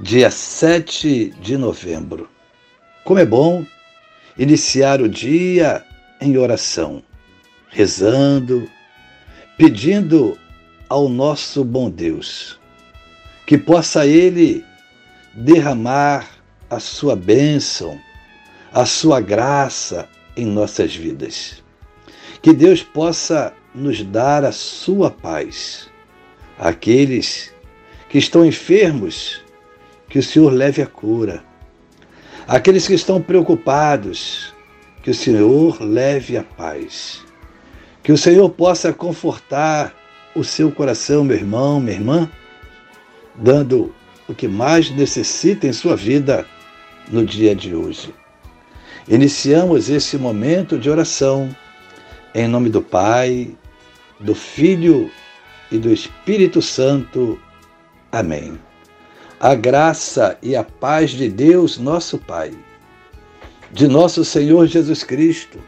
dia 7 de novembro. Como é bom iniciar o dia em oração, rezando, pedindo ao nosso bom Deus que possa Ele derramar a sua bênção, a sua graça em nossas vidas. Que Deus possa nos dar a sua paz. Aqueles que estão enfermos, que o Senhor leve a cura. Aqueles que estão preocupados, que o Senhor leve a paz. Que o Senhor possa confortar o seu coração, meu irmão, minha irmã, dando o que mais necessita em sua vida no dia de hoje. Iniciamos esse momento de oração em nome do Pai, do Filho e do Espírito Santo. Amém a graça e a paz de Deus, nosso Pai, de nosso Senhor Jesus Cristo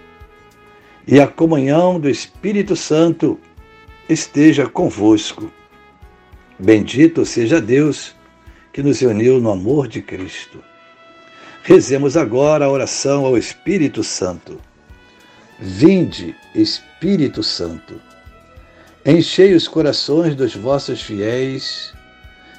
e a comunhão do Espírito Santo esteja convosco. Bendito seja Deus que nos uniu no amor de Cristo. Rezemos agora a oração ao Espírito Santo. Vinde, Espírito Santo, enchei os corações dos vossos fiéis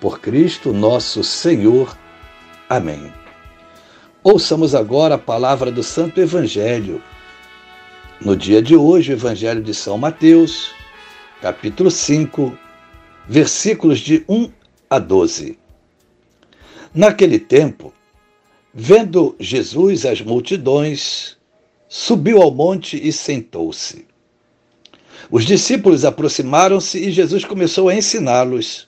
por Cristo nosso Senhor. Amém. Ouçamos agora a palavra do Santo Evangelho. No dia de hoje, o Evangelho de São Mateus, capítulo 5, versículos de 1 a 12. Naquele tempo, vendo Jesus as multidões, subiu ao monte e sentou-se. Os discípulos aproximaram-se e Jesus começou a ensiná-los.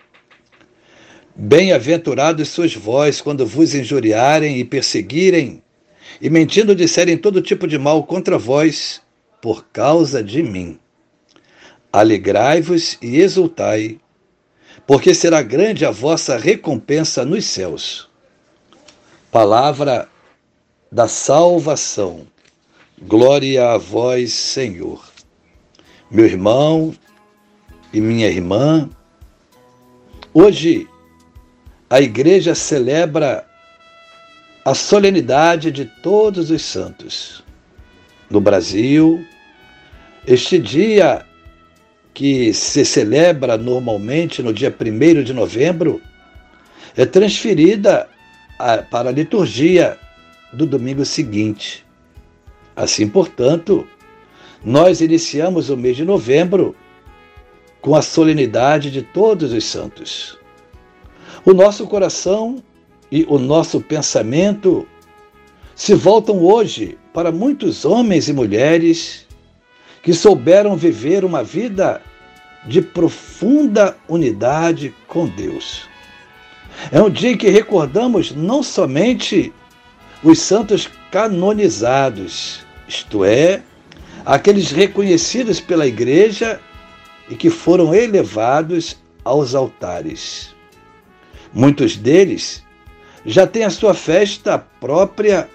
Bem-aventurados sois vós quando vos injuriarem e perseguirem, e mentindo disserem todo tipo de mal contra vós, por causa de mim. Alegrai-vos e exultai, porque será grande a vossa recompensa nos céus. Palavra da salvação. Glória a vós, Senhor. Meu irmão e minha irmã, hoje a igreja celebra a solenidade de todos os santos. No Brasil, este dia que se celebra normalmente no dia 1 de novembro é transferida para a liturgia do domingo seguinte. Assim, portanto, nós iniciamos o mês de novembro com a solenidade de todos os santos. O nosso coração e o nosso pensamento se voltam hoje para muitos homens e mulheres que souberam viver uma vida de profunda unidade com Deus. É um dia em que recordamos não somente os santos canonizados, isto é, aqueles reconhecidos pela Igreja e que foram elevados aos altares. Muitos deles já têm a sua festa própria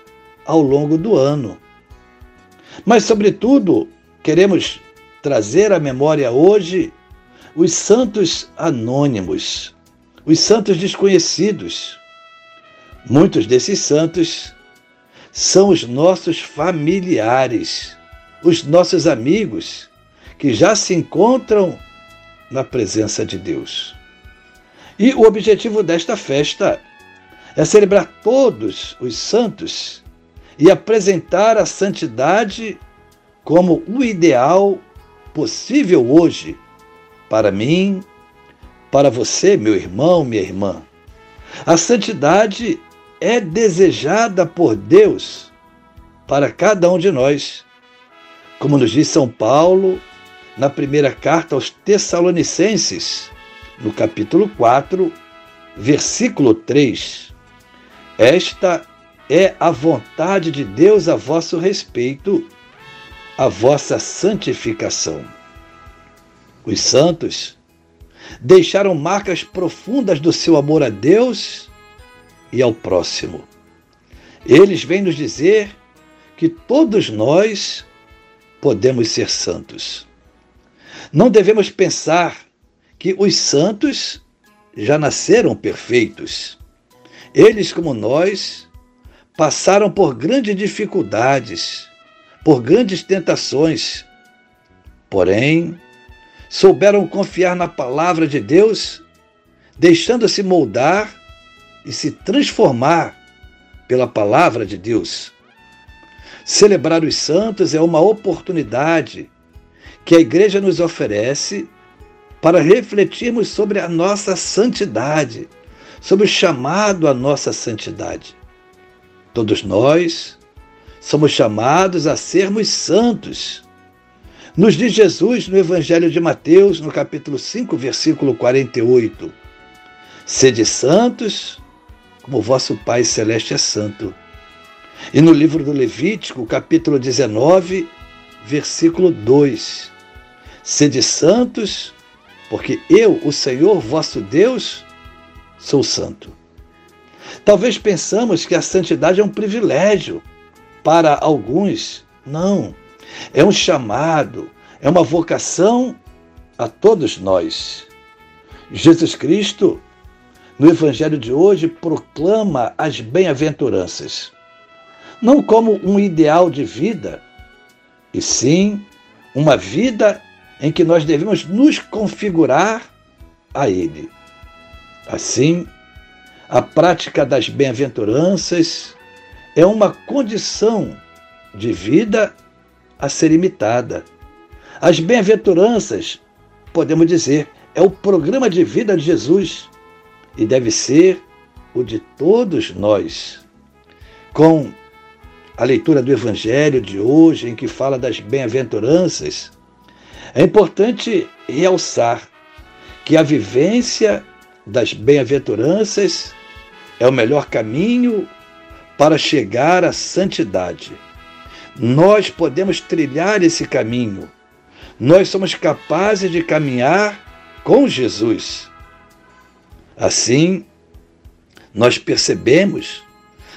ao longo do ano. Mas, sobretudo, queremos trazer à memória hoje os santos anônimos, os santos desconhecidos. Muitos desses santos são os nossos familiares, os nossos amigos, que já se encontram na presença de Deus. E o objetivo desta festa é celebrar todos os santos e apresentar a santidade como o ideal possível hoje para mim, para você, meu irmão, minha irmã. A santidade é desejada por Deus para cada um de nós. Como nos diz São Paulo na primeira carta aos Tessalonicenses, no capítulo 4, versículo 3. Esta é a vontade de Deus a vosso respeito, a vossa santificação. Os santos deixaram marcas profundas do seu amor a Deus e ao próximo. Eles vêm nos dizer que todos nós podemos ser santos. Não devemos pensar que os santos já nasceram perfeitos. Eles, como nós, passaram por grandes dificuldades, por grandes tentações. Porém, souberam confiar na palavra de Deus, deixando-se moldar e se transformar pela palavra de Deus. Celebrar os santos é uma oportunidade que a igreja nos oferece para refletirmos sobre a nossa santidade, sobre o chamado à nossa santidade. Todos nós somos chamados a sermos santos. Nos diz Jesus no Evangelho de Mateus, no capítulo 5, versículo 48. Sede santos, como vosso Pai Celeste é santo. E no livro do Levítico, capítulo 19, versículo 2. Sede santos, porque eu, o Senhor vosso Deus, sou santo. Talvez pensamos que a santidade é um privilégio para alguns. Não. É um chamado, é uma vocação a todos nós. Jesus Cristo, no Evangelho de hoje, proclama as bem-aventuranças, não como um ideal de vida, e sim uma vida em que nós devemos nos configurar a Ele. Assim, a prática das bem-aventuranças é uma condição de vida a ser imitada. As bem-aventuranças, podemos dizer, é o programa de vida de Jesus e deve ser o de todos nós. Com a leitura do Evangelho de hoje, em que fala das bem-aventuranças, é importante realçar que a vivência das bem-aventuranças é o melhor caminho para chegar à santidade. Nós podemos trilhar esse caminho. Nós somos capazes de caminhar com Jesus. Assim, nós percebemos,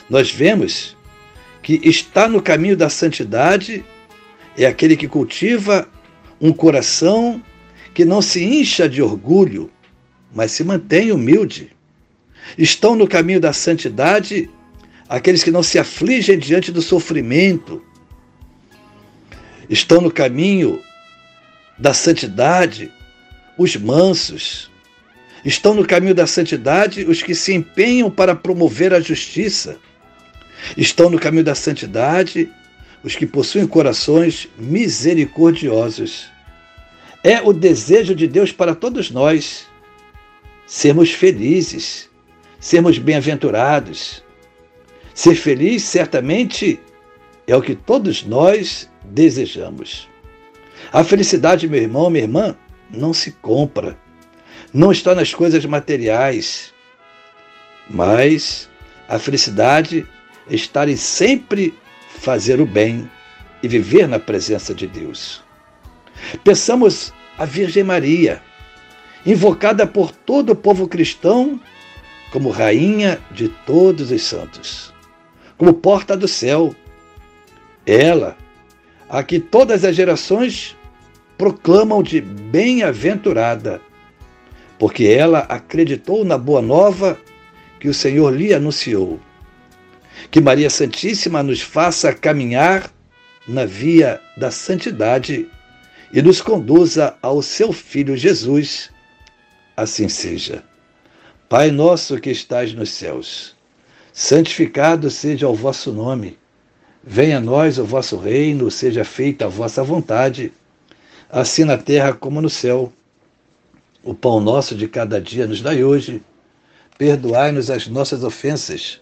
nós vemos que está no caminho da santidade é aquele que cultiva um coração que não se incha de orgulho, mas se mantém humilde. Estão no caminho da santidade aqueles que não se afligem diante do sofrimento. Estão no caminho da santidade os mansos. Estão no caminho da santidade os que se empenham para promover a justiça. Estão no caminho da santidade os que possuem corações misericordiosos. É o desejo de Deus para todos nós sermos felizes, sermos bem-aventurados, Ser feliz, certamente, é o que todos nós desejamos. A felicidade, meu irmão, minha irmã, não se compra, não está nas coisas materiais, mas a felicidade está em sempre fazer o bem e viver na presença de Deus. Pensamos a Virgem Maria, invocada por todo o povo cristão como rainha de todos os santos, como porta do céu. Ela, a que todas as gerações proclamam de bem-aventurada, porque ela acreditou na boa nova que o Senhor lhe anunciou. Que Maria Santíssima nos faça caminhar na via da santidade e nos conduza ao seu Filho Jesus. Assim seja. Pai nosso que estás nos céus, santificado seja o vosso nome. Venha a nós o vosso reino, seja feita a vossa vontade, assim na terra como no céu. O pão nosso de cada dia nos dai hoje. Perdoai-nos as nossas ofensas,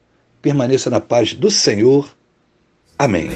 Permaneça na paz do Senhor. Amém.